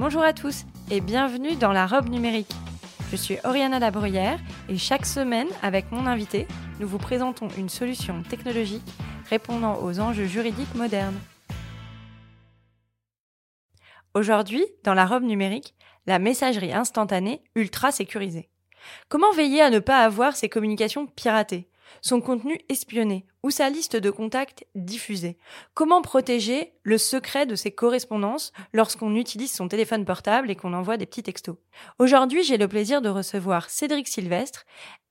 Bonjour à tous et bienvenue dans la robe numérique. Je suis Oriana Labruyère et chaque semaine, avec mon invité, nous vous présentons une solution technologique répondant aux enjeux juridiques modernes. Aujourd'hui, dans la robe numérique, la messagerie instantanée ultra sécurisée. Comment veiller à ne pas avoir ses communications piratées, son contenu espionné ou sa liste de contacts diffusée Comment protéger le secret de ses correspondances lorsqu'on utilise son téléphone portable et qu'on envoie des petits textos? Aujourd'hui, j'ai le plaisir de recevoir Cédric Sylvestre.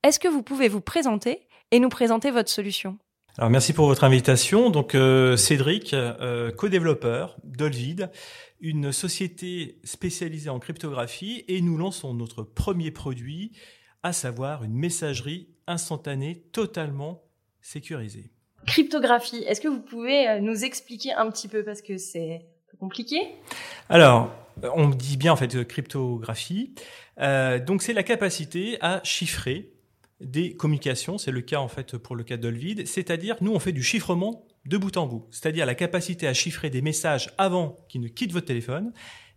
Est-ce que vous pouvez vous présenter et nous présenter votre solution? Alors merci pour votre invitation. Donc euh, Cédric, euh, co-développeur d'Olvid, une société spécialisée en cryptographie, et nous lançons notre premier produit, à savoir une messagerie instantanée totalement sécurisée. Cryptographie, est-ce que vous pouvez euh, nous expliquer un petit peu parce que c'est compliqué? Alors, on dit bien en fait cryptographie. donc c'est la capacité à chiffrer des communications, c'est le cas en fait pour le cas d'Olvid, c'est-à-dire nous on fait du chiffrement de bout en bout, c'est-à-dire la capacité à chiffrer des messages avant qu'ils ne quittent votre téléphone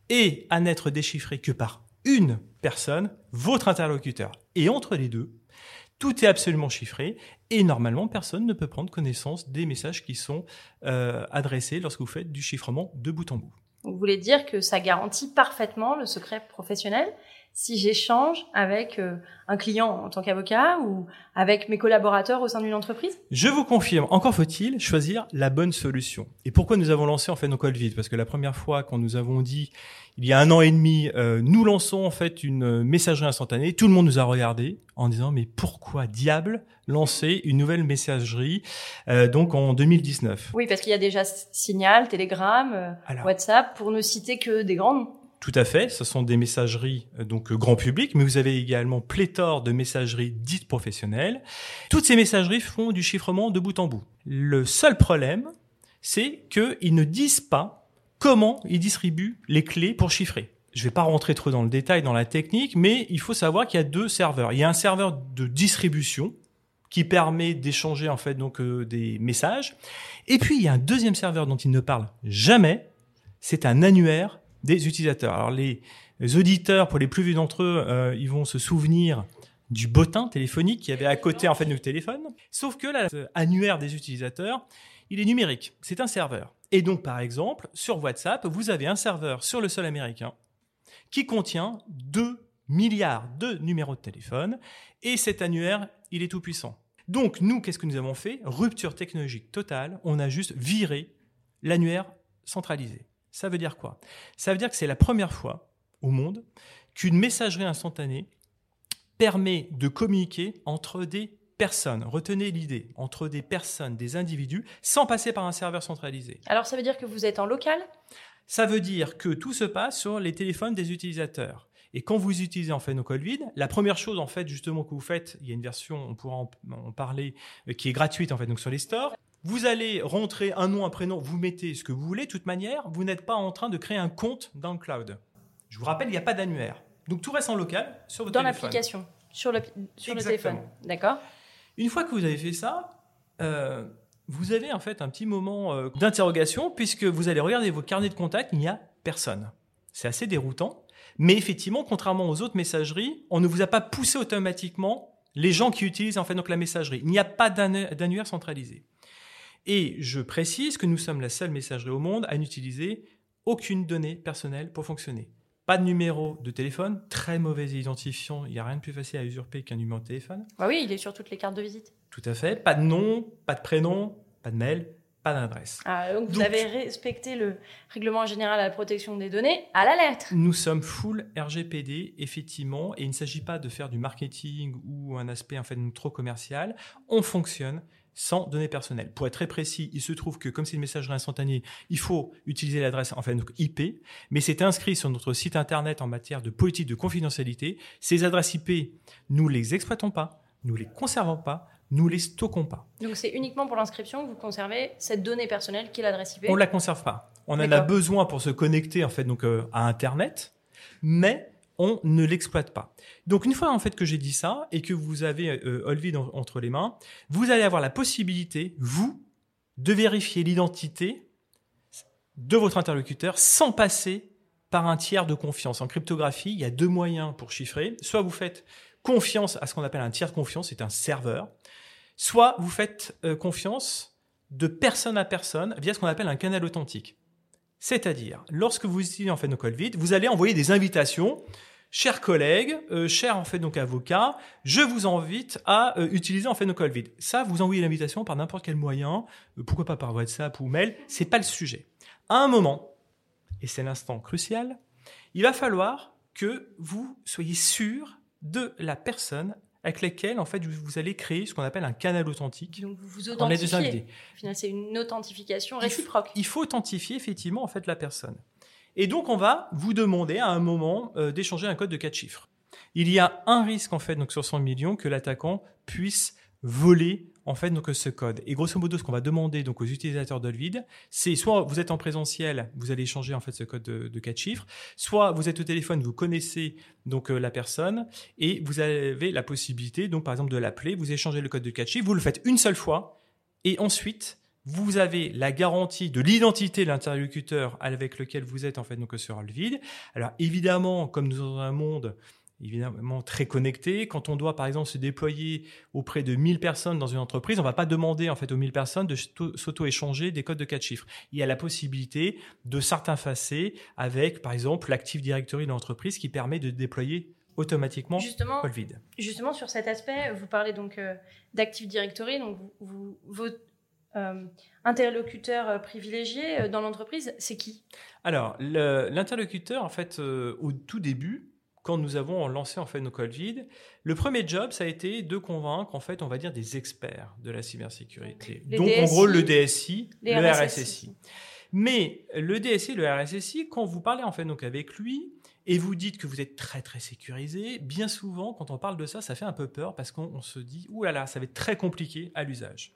et à n'être déchiffrés que par une personne, votre interlocuteur. Et entre les deux, tout est absolument chiffré et normalement personne ne peut prendre connaissance des messages qui sont euh, adressés lorsque vous faites du chiffrement de bout en bout. Vous voulez dire que ça garantit parfaitement le secret professionnel si j'échange avec euh, un client en tant qu'avocat ou avec mes collaborateurs au sein d'une entreprise Je vous confirme, encore faut-il choisir la bonne solution. Et pourquoi nous avons lancé en fait nos vides? Parce que la première fois quand nous avons dit il y a un an et demi, euh, nous lançons en fait une messagerie instantanée, tout le monde nous a regardé en disant mais pourquoi diable lancer une nouvelle messagerie euh, donc en 2019 Oui, parce qu'il y a déjà Signal, Telegram, WhatsApp, pour ne citer que des grands noms. Tout à fait, ce sont des messageries euh, donc euh, grand public, mais vous avez également pléthore de messageries dites professionnelles. Toutes ces messageries font du chiffrement de bout en bout. Le seul problème, c'est qu'ils ne disent pas comment ils distribuent les clés pour chiffrer. Je ne vais pas rentrer trop dans le détail dans la technique, mais il faut savoir qu'il y a deux serveurs. Il y a un serveur de distribution qui permet d'échanger en fait donc euh, des messages, et puis il y a un deuxième serveur dont ils ne parlent jamais. C'est un annuaire des utilisateurs. Alors les auditeurs, pour les plus vieux d'entre eux, euh, ils vont se souvenir du bottin téléphonique qui avait à côté en fait de téléphone. Sauf que l'annuaire des utilisateurs, il est numérique. C'est un serveur. Et donc par exemple, sur WhatsApp, vous avez un serveur sur le sol américain qui contient 2 milliards de numéros de téléphone et cet annuaire, il est tout puissant. Donc nous, qu'est-ce que nous avons fait? Rupture technologique totale, on a juste viré l'annuaire centralisé. Ça veut dire quoi? Ça veut dire que c'est la première fois au monde qu'une messagerie instantanée permet de communiquer entre des personnes. Retenez l'idée, entre des personnes, des individus, sans passer par un serveur centralisé. Alors ça veut dire que vous êtes en local? Ça veut dire que tout se passe sur les téléphones des utilisateurs. Et quand vous utilisez en fait nos codes vides, la première chose en fait justement que vous faites, il y a une version, on pourra en, parler, euh, qui est gratuite en fait donc sur les stores. Vous allez rentrer un nom, un prénom, vous mettez ce que vous voulez. De toute manière, vous n'êtes pas en train de créer un compte dans le cloud. Je vous rappelle, il n'y a pas d'annuaire. Donc tout reste en local sur votre dans téléphone. Dans l'application, sur, le, sur le téléphone. D'accord? Une fois que vous avez fait ça, euh, vous avez en fait un petit moment euh, d'interrogation puisque vous allez regarder vos carnets de contacts, il n'y a personne. C'est assez déroutant. Mais effectivement, contrairement aux autres messageries, on ne vous a pas poussé automatiquement les gens qui utilisent en fait donc la messagerie. Il n'y a pas d'annuaire centralisé. Et je précise que nous sommes la seule messagerie au monde à n'utiliser aucune donnée personnelle pour fonctionner. Pas de numéro de téléphone, très mauvais identifiant, il n'y a rien de plus facile à usurper qu'un numéro de téléphone. Ah oui, il est sur toutes les cartes de visite. Tout à fait, pas de nom, pas de prénom, pas de mail, pas d'adresse. Ah, donc vous avez respecté le règlement général à la protection des données à la lettre. Nous sommes full RGPD, effectivement, et il ne s'agit pas de faire du marketing ou un aspect en fait trop commercial. On fonctionne sans données personnelles. Pour être très précis, il se trouve que comme c'est une messagerie instantanée, il faut utiliser l'adresse en fait donc IP, mais c'est inscrit sur notre site internet en matière de politique de confidentialité. Ces adresses IP, nous les exploitons pas, nous les conservons pas, nous les stockons pas. Donc c'est uniquement pour l'inscription que vous conservez cette donnée personnelle qui est l'adresse IP. On la conserve pas. On en a besoin pour se connecter en fait donc euh, à internet, mais on ne l'exploite pas. Donc une fois en fait que j'ai dit ça et que vous avez euh, Olvid entre les mains, vous allez avoir la possibilité, vous, de vérifier l'identité de votre interlocuteur sans passer par un tiers de confiance. En cryptographie, il y a deux moyens pour chiffrer. Soit vous faites confiance à ce qu'on appelle un tiers de confiance, c'est un serveur. Soit vous faites euh, confiance de personne à personne via ce qu'on appelle un canal authentique. C'est-à-dire, lorsque vous utilisez en fait nos vide, vous allez envoyer des invitations. Chers collègues, euh, chers en fait donc avocats, je vous invite à euh, utiliser en fait nos vide. Ça, vous envoyez l'invitation par n'importe quel moyen, euh, pourquoi pas par WhatsApp ou mail, c'est pas le sujet. À un moment, et c'est l'instant crucial, il va falloir que vous soyez sûr de la personne avec lesquels en fait vous allez créer ce qu'on appelle un canal authentique. Donc vous vous authentifiez. Au final, c'est une authentification réciproque. Il faut, authentifier effectivement en fait la personne. Et donc on va vous demander à un moment euh, d'échanger un code de quatre chiffres. Il y a un risque en fait donc sur 100 millions que l'attaquant puisse voler en fait donc ce code. Et grosso modo, ce qu'on va demander donc aux utilisateurs d'Olvid, c'est soit vous êtes en présentiel, vous allez échanger en fait ce code de, de 4 chiffres, soit vous êtes au téléphone, vous connaissez donc euh, la personne et vous avez la possibilité donc par exemple de l'appeler, vous échangez le code de 4 chiffres, vous le faites une seule fois et ensuite vous avez la garantie de l'identité de l'interlocuteur avec lequel vous êtes en fait donc sur Olvid. Alors évidemment, comme nous sommes dans un monde évidemment très connecté. Quand on doit, par exemple, se déployer auprès de 1000 personnes dans une entreprise, on va pas demander, en fait, aux 1000 personnes de s'auto-échanger des codes de quatre chiffres. Il y a la possibilité de s'interfacer avec, par exemple, l'Active Directory de l'entreprise qui permet de déployer automatiquement justement, vide. Justement, sur cet aspect, vous parlez donc euh, d'Active Directory, donc vous, interlocuteurs euh, privilégiés dans l'entreprise, c'est qui? Alors, l'interlocuteur, en fait, au tout début, quand nous avons lancé en fait nos Covid, le premier job, ça a été de convaincre en fait, on va dire des experts de la cybersécurité. Donc, en gros le DSI, le RSSI. Mais le DSI, le RSSI, quand vous parlez en fait donc avec lui et vous dites que vous êtes très très sécurisé, bien souvent quand on parle de ça, ça fait un peu peur parce qu'on se dit ouh là là, ça va être très compliqué à l'usage.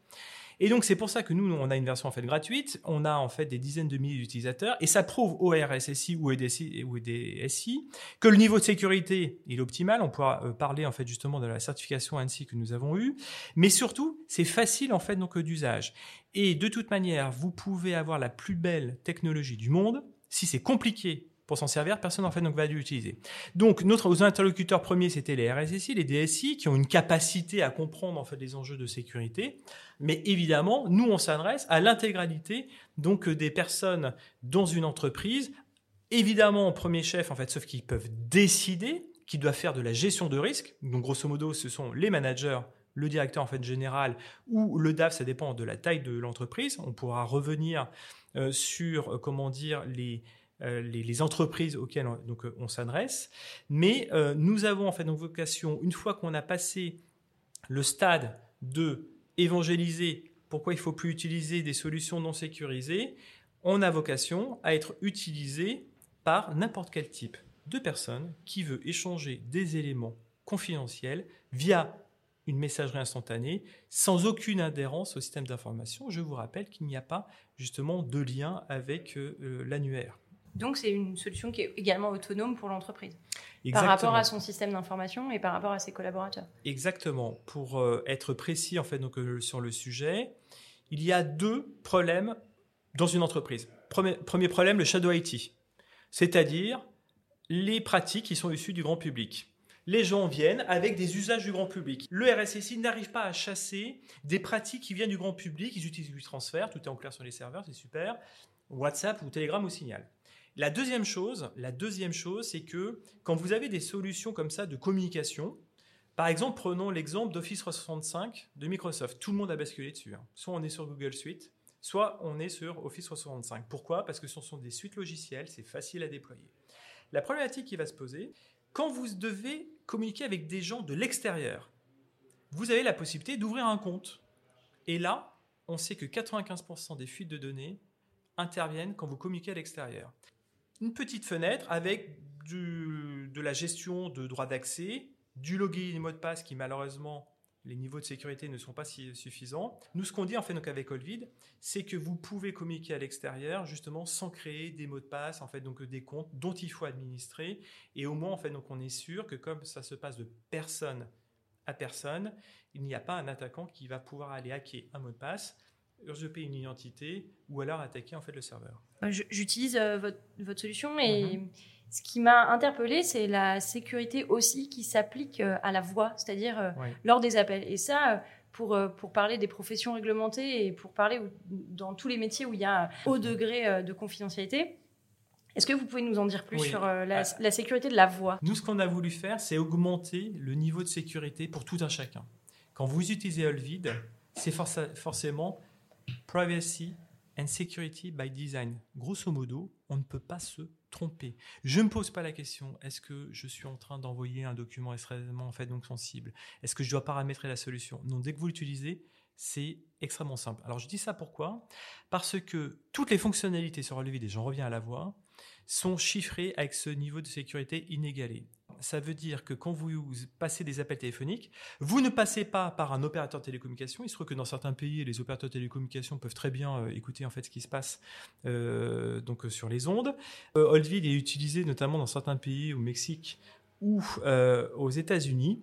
Et donc c'est pour ça que nous, on a une version en fait gratuite, on a en fait des dizaines de milliers d'utilisateurs, et ça prouve au RSSI ou au DSI que le niveau de sécurité est optimal. On pourra euh, parler en fait justement de la certification ANSI que nous avons eue, mais surtout c'est facile en fait donc d'usage. Et de toute manière, vous pouvez avoir la plus belle technologie du monde. Si c'est compliqué pour s'en servir, personne en fait donc va l'utiliser. Donc notre interlocuteurs premiers c'était les RSSI, les DSI qui ont une capacité à comprendre en fait les enjeux de sécurité, mais évidemment nous on s'adresse à l'intégralité donc des personnes dans une entreprise, évidemment en premier chef en fait sauf qu'ils peuvent décider, qui doivent faire de la gestion de risque. Donc grosso modo ce sont les managers le directeur en fait général ou le DAF, ça dépend de la taille de l'entreprise. On pourra revenir euh, sur euh, comment dire les euh, les, entreprises auxquelles on, donc, euh, on s'adresse. Mais euh, nous avons en fait donc vocation, une fois qu'on a passé le stade de évangéliser pourquoi il faut plus utiliser des solutions non sécurisées, on a vocation à être utilisé par n'importe quel type de personne qui veut échanger des éléments confidentiels via une messagerie instantanée sans aucune adhérence au système d'information. Je vous rappelle qu'il n'y a pas justement de lien avec l'annuaire. Donc, c'est une solution qui est également autonome pour l'entreprise. Par rapport à son système d'information et par rapport à ses collaborateurs. Exactement. Pour euh, être précis en fait donc, euh, sur le sujet, il y a deux problèmes dans une entreprise. Premier, premier problème, le shadow IT, c'est-à-dire les pratiques qui sont issues du grand public. Les gens viennent avec des usages du grand public. Le RSSI n'arrive pas à chasser des pratiques qui viennent du grand public. Ils utilisent du transfert, tout est en clair sur les serveurs, c'est super. WhatsApp ou Telegram ou Signal. La deuxième chose, la deuxième chose, c'est que quand vous avez des solutions comme ça de communication, par exemple, prenons l'exemple d'Office 365 de Microsoft. Tout le monde a basculé dessus. Hein. Soit on est sur Google Suite, soit on est sur Office 365. Pourquoi? Parce que ce sont des suites logicielles, c'est facile à déployer. La problématique qui va se poser, quand vous devez communiquer avec des gens de l'extérieur, vous avez la possibilité d'ouvrir un compte Et là, on sait que 95% des fuites de données interviennent quand vous communiquez à l'extérieur. Une petite fenêtre avec de la gestion de droits d'accès, du login et mot de passe qui malheureusement les niveaux de sécurité ne sont pas si suffisants. Nous, ce qu'on dit en fait donc avec Olvid, c'est que vous pouvez communiquer à l'extérieur justement sans créer des mots de passe, en fait donc des comptes dont il faut administrer. Et au moins en fait donc on est sûr que comme ça se passe de personne à personne, il n'y a pas un attaquant qui va pouvoir aller hacker un mot de passe usurper une identité ou alors attaquer en fait le serveur. Euh, j'utilise euh, votre, votre, solution et mhm. ce qui m'a interpellé, c'est la sécurité aussi qui s'applique euh, à la voix, c'est-à-dire lors des appels. Et ça, pour, pour parler des professions réglementées et pour parler dans tous les métiers où il y a un haut degré de confidentialité, est-ce que vous pouvez nous en dire plus sur la, la, sécurité de la voix? Nous, ce qu'on a voulu faire, c'est augmenter le niveau de sécurité pour tout un chacun. Quand vous utilisez Olvid, c'est forcément Privacy and Security by Design. Grosso modo, on ne peut pas se tromper. Je ne me pose pas la question est-ce que je suis en train d'envoyer un document extrêmement en fait donc sensible? Est-ce que je dois paramétrer la solution? Non, dès que vous l'utilisez, c'est extrêmement simple. Alors je dis ça pourquoi? Parce que toutes les fonctionnalités sur Olvid, et j'en reviens à la voix, sont chiffrées avec ce niveau de sécurité inégalé ça veut dire que quand vous passez des appels téléphoniques, vous ne passez pas par un opérateur de télécommunication. Il se trouve que dans certains pays, les opérateurs de télécommunication peuvent très bien euh, écouter en fait ce qui se passe euh, donc euh, sur les ondes. Euh, est utilisé notamment dans certains pays, au Mexique ou aux États-Unis.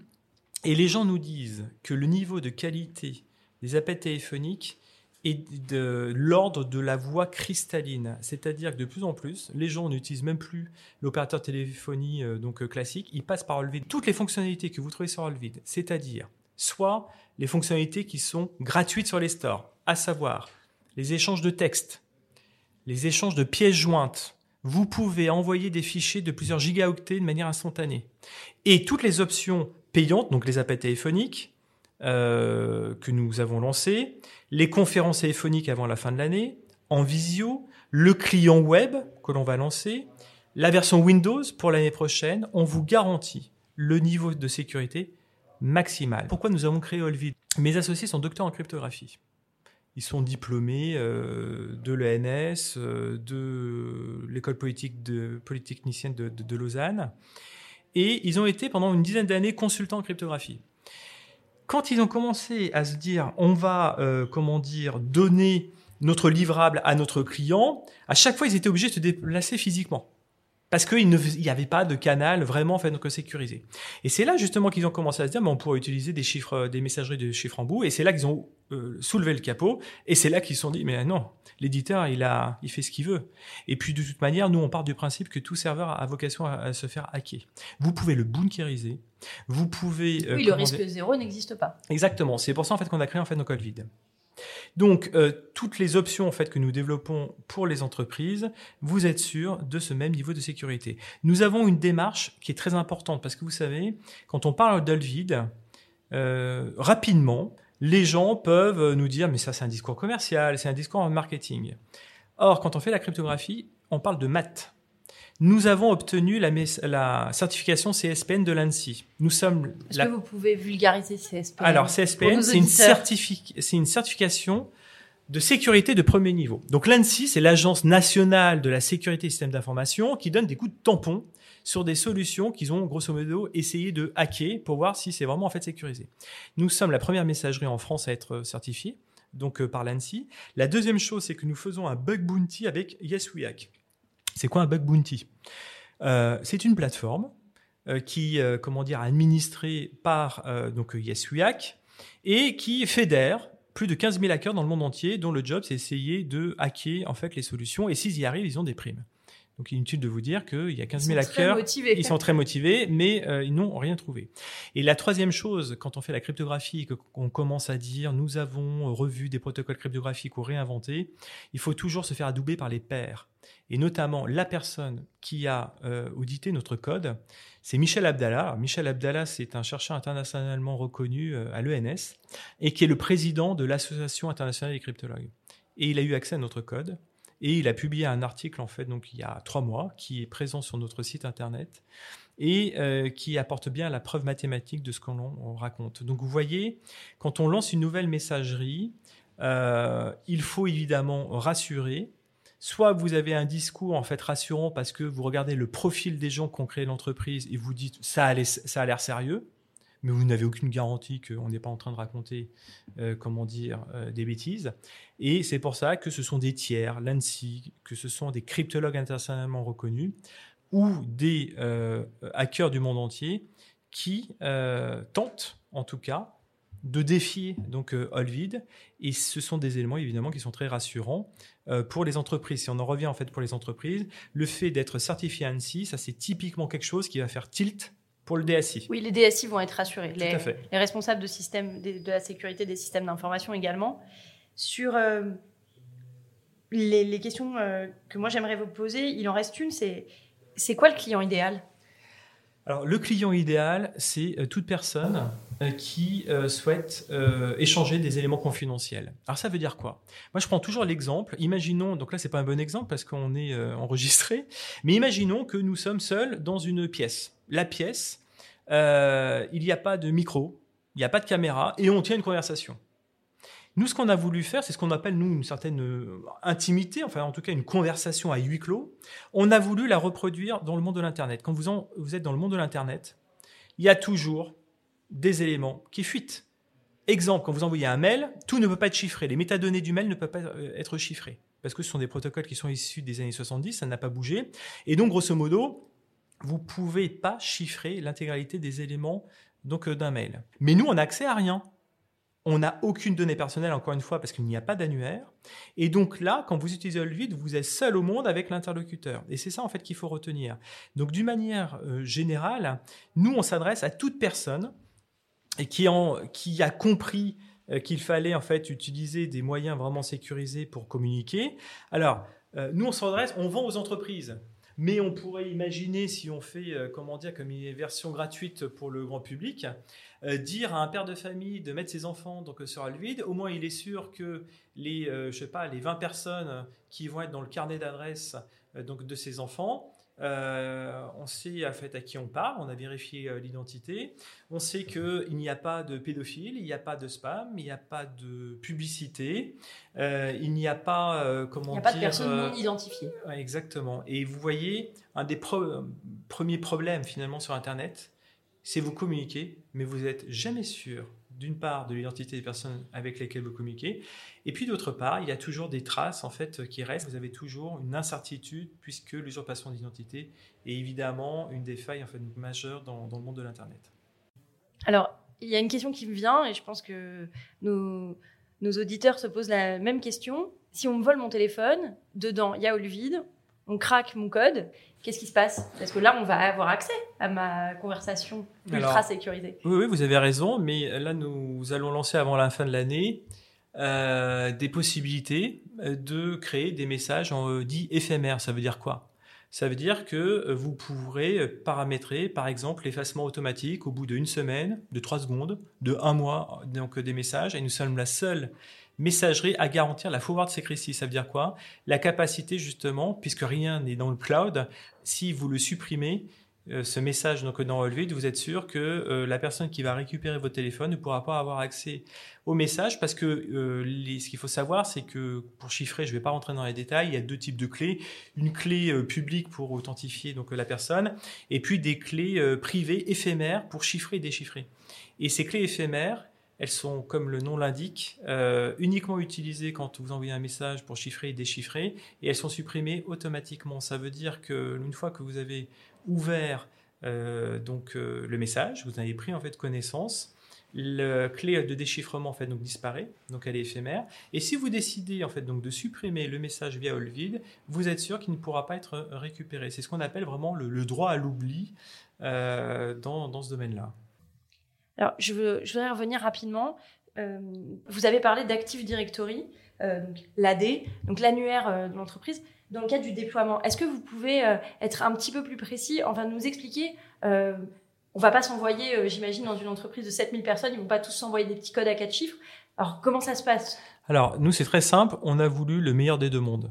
Et les gens nous disent que le niveau de qualité des appels téléphoniques et de l'ordre de la voix cristalline. C'est-à-dire que de plus en plus, les gens n'utilisent même plus l'opérateur téléphonie euh, donc euh, classique, ils passent par Olvid. Toutes les fonctionnalités que vous trouvez sur Olvid, c'est-à-dire soit les fonctionnalités qui sont gratuites sur les stores, à savoir les échanges de textes, les échanges de pièces jointes, vous pouvez envoyer des fichiers de plusieurs gigaoctets de manière instantanée. Et toutes les options payantes, donc les appels téléphoniques, euh, que nous avons lancé, les conférences téléphoniques avant la fin de l'année, en visio, le client web que l'on va lancer, la version Windows pour l'année prochaine, on vous garantit le niveau de sécurité maximal. Pourquoi nous avons créé Olvid? Mes associés sont docteurs en cryptographie. Ils sont diplômés euh, de l'ENS, euh, de l'école politique de, polytechnicienne de, de, Lausanne, et ils ont été pendant une dizaine d'années consultants en cryptographie quand ils ont commencé à se dire, on va, euh, comment dire, donner notre livrable à notre client, à chaque fois, ils étaient obligés de se déplacer physiquement. Parce qu'il n'y avait pas de canal vraiment fait donc sécurisé. Et c'est là justement qu'ils ont commencé à se dire, mais on pourrait utiliser des chiffres, des messageries de chiffres en bout. Et c'est là qu'ils ont euh, soulevé le capot. Et c'est là qu'ils se sont dit, mais non, l'éditeur, il a, il fait ce qu'il veut. Et puis de toute manière, nous, on part du principe que tout serveur a vocation à, se faire hacker. Vous pouvez le bunkeriser. Vous pouvez. Euh, oui, le risque zéro n'existe pas. Exactement. C'est pour ça en fait qu'on a créé en fait nos codes vides. Donc, euh, toutes les options en fait que nous développons pour les entreprises, vous êtes sûr de ce même niveau de sécurité. Nous avons une démarche qui est très importante parce que vous savez, quand on parle d'Olvid, euh, rapidement, les gens peuvent nous dire mais ça c'est un discours commercial, c'est un discours en marketing. Or, quand on fait la cryptographie, on parle de maths nous avons obtenu la, la certification CSPN de l'ANSI. Nous sommes. Est-ce que vous pouvez vulgariser CSPN Alors CSPN, c'est une, certification de sécurité de premier niveau. Donc l'ANSI, c'est l'Agence nationale de la sécurité des systèmes d'information qui donne des coups de tampon sur des solutions qu'ils ont grosso modo essayé de hacker pour voir si c'est vraiment en fait sécurisé. Nous sommes la première messagerie en France à être certifiée donc euh, par l'ANSI. La deuxième chose, c'est que nous faisons un bug bounty avec YesWeHack. C'est quoi un bug bounty? Euh, C'est une plateforme euh, qui, euh, comment dire, administrée par donc YesWeHack et qui fédère plus de 15 000 hackers dans le monde entier, dont le job c'est essayer de hacker en fait les solutions. Et s'ils y arrivent, ils ont des primes. Donc inutile de vous dire qu'il y a 15 000 hackers, ils sont très motivés, mais euh, ils n'ont rien trouvé. Et la troisième chose, quand on fait la cryptographie, qu'on commence à dire nous avons revu des protocoles cryptographiques ou réinventés, il faut toujours se faire adouber par les pairs. Et notamment la personne qui a euh, audité notre code, c'est Michel Abdallah. Michel Abdallah, c'est un chercheur internationalement reconnu euh, à l'ENS et qui est le président de l'Association internationale des cryptologues. Et il a eu accès à notre code. Et il a publié un article, en fait, donc il y a trois mois, qui est présent sur notre site internet et euh, qui apporte bien la preuve mathématique de ce qu'on raconte. Donc vous voyez, quand on lance une nouvelle messagerie, euh, il faut évidemment rassurer. Soit vous avez un discours en fait rassurant parce que vous regardez le profil des gens qui ont créé l'entreprise et vous dites ça a l'air sérieux, mais vous n'avez aucune garantie qu'on n'est pas en train de raconter, euh, comment dire, des bêtises. Et c'est pour ça que ce sont des tiers, l'ANSI, que ce sont des cryptologues internationalement reconnus, ou des euh, hackers du monde entier qui euh, tentent, en tout cas, de défier donc euh, Olvid. Et ce sont des éléments évidemment qui sont très rassurants pour les entreprises. Si on en revient en fait pour les entreprises, le fait d'être certifié ANSI, ça c'est typiquement quelque chose qui va faire tilt pour le DSI. Oui, les DSI vont être rassurés. Tout les, à fait. les responsables de, système, de, la sécurité des systèmes d'information également. Sur les, les, questions que moi j'aimerais vous poser, il en reste une, c'est c'est quoi le client idéal? Alors, le client idéal, c'est euh, toute personne euh, qui euh, souhaite échanger des éléments confidentiels. Alors, ça veut dire quoi? Moi, je prends toujours l'exemple. Imaginons, donc là, c'est pas un bon exemple parce qu'on est enregistré, mais imaginons que nous sommes seuls dans une pièce. La pièce, il n'y a pas de micro, il n'y a pas de caméra, et on tient une conversation. Nous, ce qu'on a voulu faire, c'est ce qu'on appelle, nous, une certaine euh, intimité, enfin, en tout cas, une conversation à huis clos. On a voulu la reproduire dans le monde de l'Internet. Quand vous, vous êtes dans le monde de l'Internet, il y a toujours des éléments qui fuitent. Exemple, quand vous envoyez un mail, tout ne peut pas être chiffré. Les métadonnées du mail ne peuvent pas euh, être chiffrées. Parce que ce sont des protocoles qui sont issus des années 70, ça n'a pas bougé. Et donc, grosso modo, vous ne pouvez pas chiffrer l'intégralité des éléments donc euh, d'un mail. Mais nous, on n'a accès à rien. On n'a aucune donnée personnelle, encore une fois, parce qu'il n'y a pas d'annuaire. Et donc là, quand vous utilisez Olvid, vous êtes seul au monde avec l'interlocuteur. Et c'est ça, en fait, qu'il faut retenir. Donc, d'une manière euh, générale, nous, on s'adresse à toute personne et qui, qui a compris euh, qu'il fallait, en fait, utiliser des moyens vraiment sécurisés pour communiquer. Alors, euh, nous, on s'adresse, on vend aux entreprises. Mais on pourrait imaginer, si on fait, comment dire, comme une version gratuite pour le grand public, euh, dire à un père de famille de mettre ses enfants donc euh, sur Alvid, au moins il est sûr que les, euh, sais pas, les 20 personnes qui vont être dans le carnet d'adresse donc de ses enfants, on sait à, fait, à qui on parle, on a vérifié l'identité, on sait qu'il n'y a pas de pédophile, il n'y a pas de spam, il n'y a pas de publicité, il n'y a pas, comment il n'y a pas de personnes non identifiées. exactement. Et vous voyez, un des premiers problèmes finalement sur Internet, c'est vous communiquer, mais vous n'êtes jamais sûr, d'une part, de l'identité des personnes avec lesquelles vous communiquez, et puis d'autre part, il y a toujours des traces en fait qui restent. Vous avez toujours une incertitude puisque l'usurpation d'identité est évidemment une des failles en fait majeures dans, le monde de l'internet. Alors, il y a une question qui me vient et je pense que nos, auditeurs se posent la même question. Si on me vole mon téléphone, dedans il y a Olvide, on craque mon code, qu'est-ce qui se passe? Parce que là, on va avoir accès à ma conversation ultra sécurisée. Oui, oui, vous avez raison, mais là, nous allons lancer avant la fin de l'année euh, des possibilités euh, de créer des messages en euh, dit éphémères. Ça veut dire quoi? Ça veut dire que vous pourrez paramétrer, par exemple, l'effacement automatique au bout d'une semaine, de trois secondes, de un mois, donc des messages. Et nous sommes la seule messagerie à garantir la forward secrecy. Ça veut dire quoi? La capacité justement, puisque rien n'est dans le cloud, si vous le supprimez, euh, ce message donc dans Olvid, vous êtes sûr que euh, la personne qui va récupérer votre téléphone ne pourra pas avoir accès au message parce que euh, ce qu'il faut savoir, c'est que pour chiffrer, je ne vais pas rentrer dans les détails, il y a deux types de clés une clé publique pour authentifier donc la personne et puis des clés privées éphémères pour chiffrer et déchiffrer. Et ces clés éphémères, elles sont, comme le nom l'indique, euh, uniquement utilisées quand vous envoyez un message pour chiffrer et déchiffrer, et elles sont supprimées automatiquement. Ça veut dire que une fois que vous avez ouvert euh, donc euh, le message, vous avez pris en fait connaissance, la clé de déchiffrement en fait donc disparaît, donc elle est éphémère. Et si vous décidez en fait donc de supprimer le message via Olvid, vous êtes sûr qu'il ne pourra pas être récupéré. C'est ce qu'on appelle vraiment le, droit à l'oubli dans ce domaine-là. Alors, je, veux, je voudrais revenir rapidement. Euh, vous avez parlé d'Active Directory, euh, l'AD, donc l'annuaire euh, de l'entreprise, dans le cadre du déploiement. Est-ce que vous pouvez euh, être un petit peu plus précis, enfin nous expliquer on va pas s'envoyer, j'imagine, dans une entreprise de 7000 personnes, ils vont pas tous s'envoyer des petits codes à quatre chiffres. Alors, comment ça se passe? Alors, nous, c'est très simple. On a voulu le meilleur des deux mondes.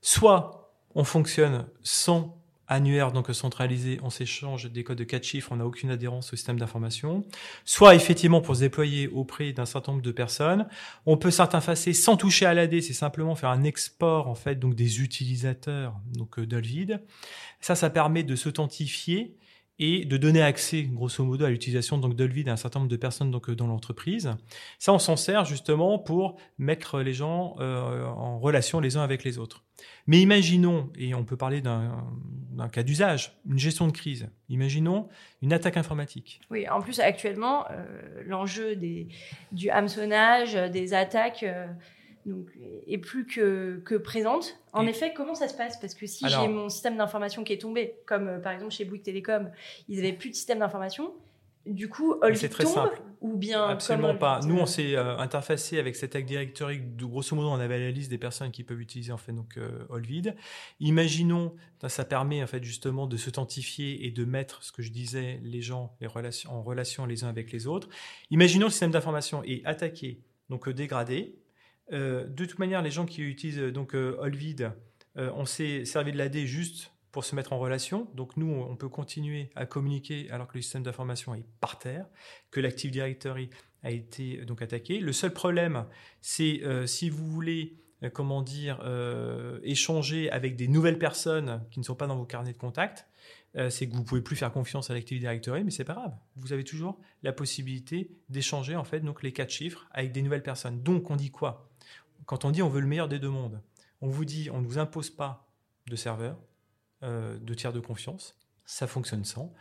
Soit on fonctionne sans annuaire donc centralisé, on s'échange des codes de quatre chiffres, on n'a aucune adhérence au système d'information. Soit effectivement pour se déployer auprès d'un certain nombre de personnes, on peut s'interfacer sans toucher à l'AD, c'est simplement faire un export en fait donc des utilisateurs donc euh, d'Olvid. Ça, ça permet de s'authentifier et de donner accès, grosso modo, à l'utilisation donc d'Olvid à un certain nombre de personnes donc dans l'entreprise. Ça, on s'en sert justement pour mettre les gens euh, en relation les uns avec les autres. Mais imaginons, et on peut parler d'un cas d'usage, une gestion de crise. Imaginons une attaque informatique. Oui, en plus actuellement, euh, l'enjeu du hameçonnage, des attaques. Euh, donc, est plus que, que présente. En effet, comment ça se passe? Parce que si j'ai mon système d'information qui est tombé, comme euh, par exemple chez Bouygues Télécom, ils n'avaient plus de système d'information, du coup, Olvid très tombe simple. ou bien Absolument pas. Nous, on s'est euh, interfacé avec cette Active Directory. De, grosso modo, on avait la liste des personnes qui peuvent utiliser en fait donc euh, Olvid. Imaginons, ça permet en fait justement de s'authentifier et de mettre ce que je disais, les gens les relations, en relation les uns avec les autres. Imaginons le système d'information est attaqué, donc dégradé. Euh, de toute manière, les gens qui utilisent euh, donc euh, Olvid, on s'est servi de l'AD juste pour se mettre en relation. Donc nous, on peut continuer à communiquer alors que le système d'information est par terre, que l'Active Directory a été donc attaqué. Le seul problème, c'est si vous voulez, comment dire, échanger avec des nouvelles personnes qui ne sont pas dans vos carnets de contact, c'est que vous pouvez plus faire confiance à l'Active Directory, mais c'est pas grave. Vous avez toujours la possibilité d'échanger en fait donc les quatre chiffres avec des nouvelles personnes. Donc on dit quoi? Quand on dit on veut le meilleur des deux mondes, on vous dit on ne vous impose pas de serveur, euh, de tiers de confiance, ça fonctionne sans.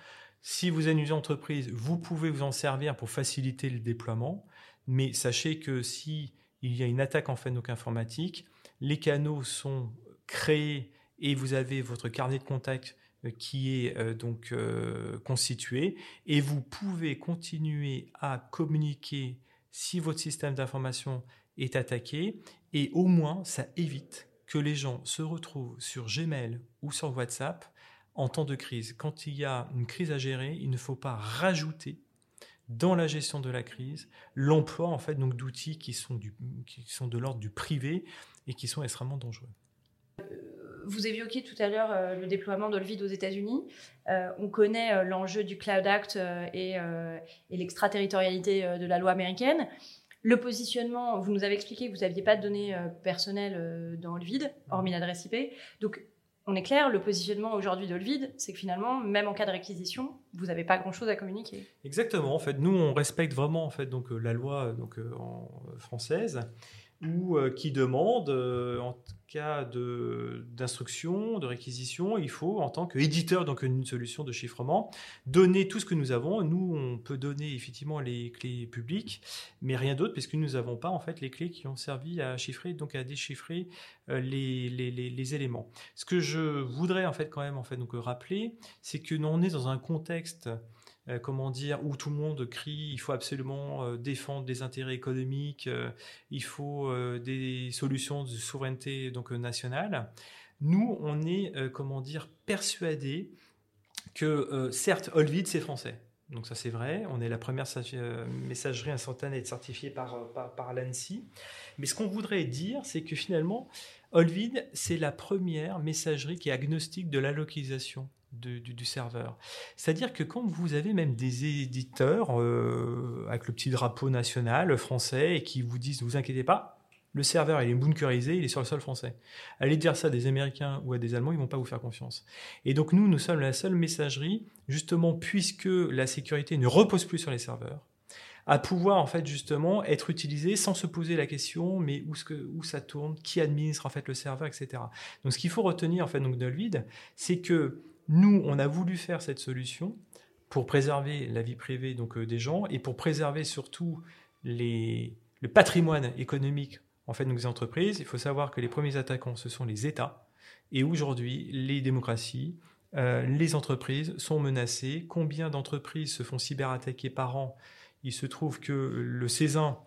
Si vous êtes une entreprise, vous pouvez vous en servir pour faciliter le déploiement, mais sachez que si il y a une attaque en fait donc informatique, les canaux sont créés et vous avez votre carnet de contact euh, qui est euh, donc constitué. Et vous pouvez continuer à communiquer si votre système d'information est attaqué et au moins ça évite que les gens se retrouvent sur Gmail ou sur WhatsApp en temps de crise. Quand il y a une crise à gérer, il ne faut pas rajouter dans la gestion de la crise l'emploi en fait donc d'outils qui sont du, qui sont de l'ordre du privé et qui sont extrêmement dangereux. Vous évoquiez tout à l'heure euh, le déploiement d'Olvid aux États-Unis. Euh, on connaît euh, l'enjeu du Cloud Act et l'extraterritorialité de la loi américaine. Le positionnement, vous nous avez expliqué que vous n'aviez pas de données euh, personnelles euh, dans le vide, hormis l'adresse IP. Donc, on est clair, le positionnement aujourd'hui de vide, c'est que finalement, même en cas de réquisition, vous n'avez pas grand-chose à communiquer. Exactement. En fait, nous, on respecte vraiment en fait donc euh, la loi donc en, française ou qui demande en cas d'instruction, de, réquisition, il faut, en tant qu'éditeur, donc une solution de chiffrement, donner tout ce que nous avons. Nous, on peut donner effectivement les clés publiques, mais rien d'autre, puisque nous n'avons pas en fait les clés qui ont servi à chiffrer, donc à déchiffrer euh, les, les, les, éléments. Ce que je voudrais en fait quand même en fait donc rappeler, c'est que nous on est dans un contexte euh, comment dire, où tout le monde crie, il faut absolument euh, défendre des intérêts économiques, euh, il faut des solutions de souveraineté donc nationale. Nous, on est, comment dire, persuadés que certes, Olvid, c'est français. Donc ça c'est vrai, on est la première messagerie instantanée certifiée par, par, par l'ANSI. Mais ce qu'on voudrait dire, c'est que finalement, Olvid, c'est la première messagerie qui est agnostique de la localisation du, serveur. C'est-à-dire que quand vous avez même des éditeurs euh, avec le petit drapeau national français et qui vous disent ne vous inquiétez pas, le serveur il est bunkerisé, il est sur le sol français. Allez dire ça à des Américains ou à des Allemands, ils vont pas vous faire confiance. Et donc nous, nous sommes la seule messagerie, justement puisque la sécurité ne repose plus sur les serveurs, à pouvoir en fait justement être utilisé sans se poser la question mais où, ce que, où ça tourne, qui administre en fait le serveur, etc. Donc ce qu'il faut retenir en fait donc de Lvid, c'est que nous, on a voulu faire cette solution pour préserver la vie privée donc euh, des gens et pour préserver surtout le patrimoine économique en fait des entreprises. Il faut savoir que les premiers attaquants ce sont les États et aujourd'hui les démocraties, euh, les entreprises sont menacées. Combien d'entreprises se font cyberattaquer par an Il se trouve que le Césin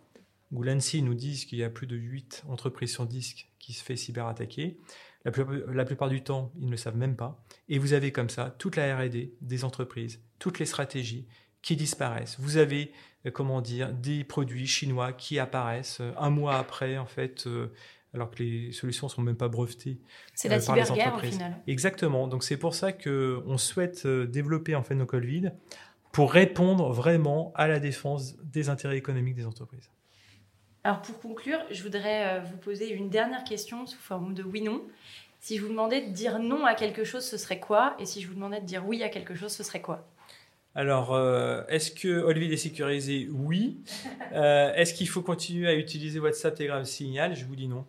ou l'ANSI nous disent qu'il y a plus de 8 entreprises sur 10 qui se fait cyberattaquer. La, plupart du temps, ils ne le savent même pas. Et vous avez comme ça toute la R&D des entreprises, toutes les stratégies qui disparaissent. Vous avez, euh, comment dire, des produits chinois qui apparaissent euh, un mois après, en fait, euh, alors que les solutions sont même pas brevetées. C'est la cyberguerre au final. Exactement. Donc c'est pour ça que on souhaite développer en fait nos Colvid pour répondre vraiment à la défense des intérêts économiques des entreprises. Alors pour conclure, je voudrais vous poser une dernière question sous forme de oui/non. Si je vous demandais de dire non à quelque chose, ce serait quoi? Et si je vous demandais de dire oui à quelque chose, ce serait quoi? Alors, euh, est-ce que Olivier est sécurisé Oui? Euh, est-ce qu'il faut continuer à utiliser WhatsApp, Telegram, Signal? Je vous dis non.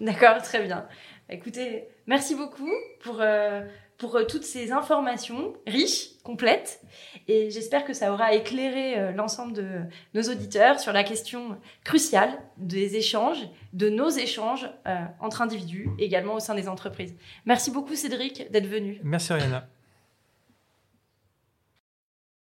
D'accord, très bien. Écoutez, merci beaucoup pour, euh, pour toutes ces informations riches, complètes. Et j'espère que ça aura éclairé l'ensemble de nos auditeurs sur la question cruciale des échanges, de nos échanges entre individus, également au sein des entreprises. Merci beaucoup, Cédric, d'être venu. Merci, Rihanna.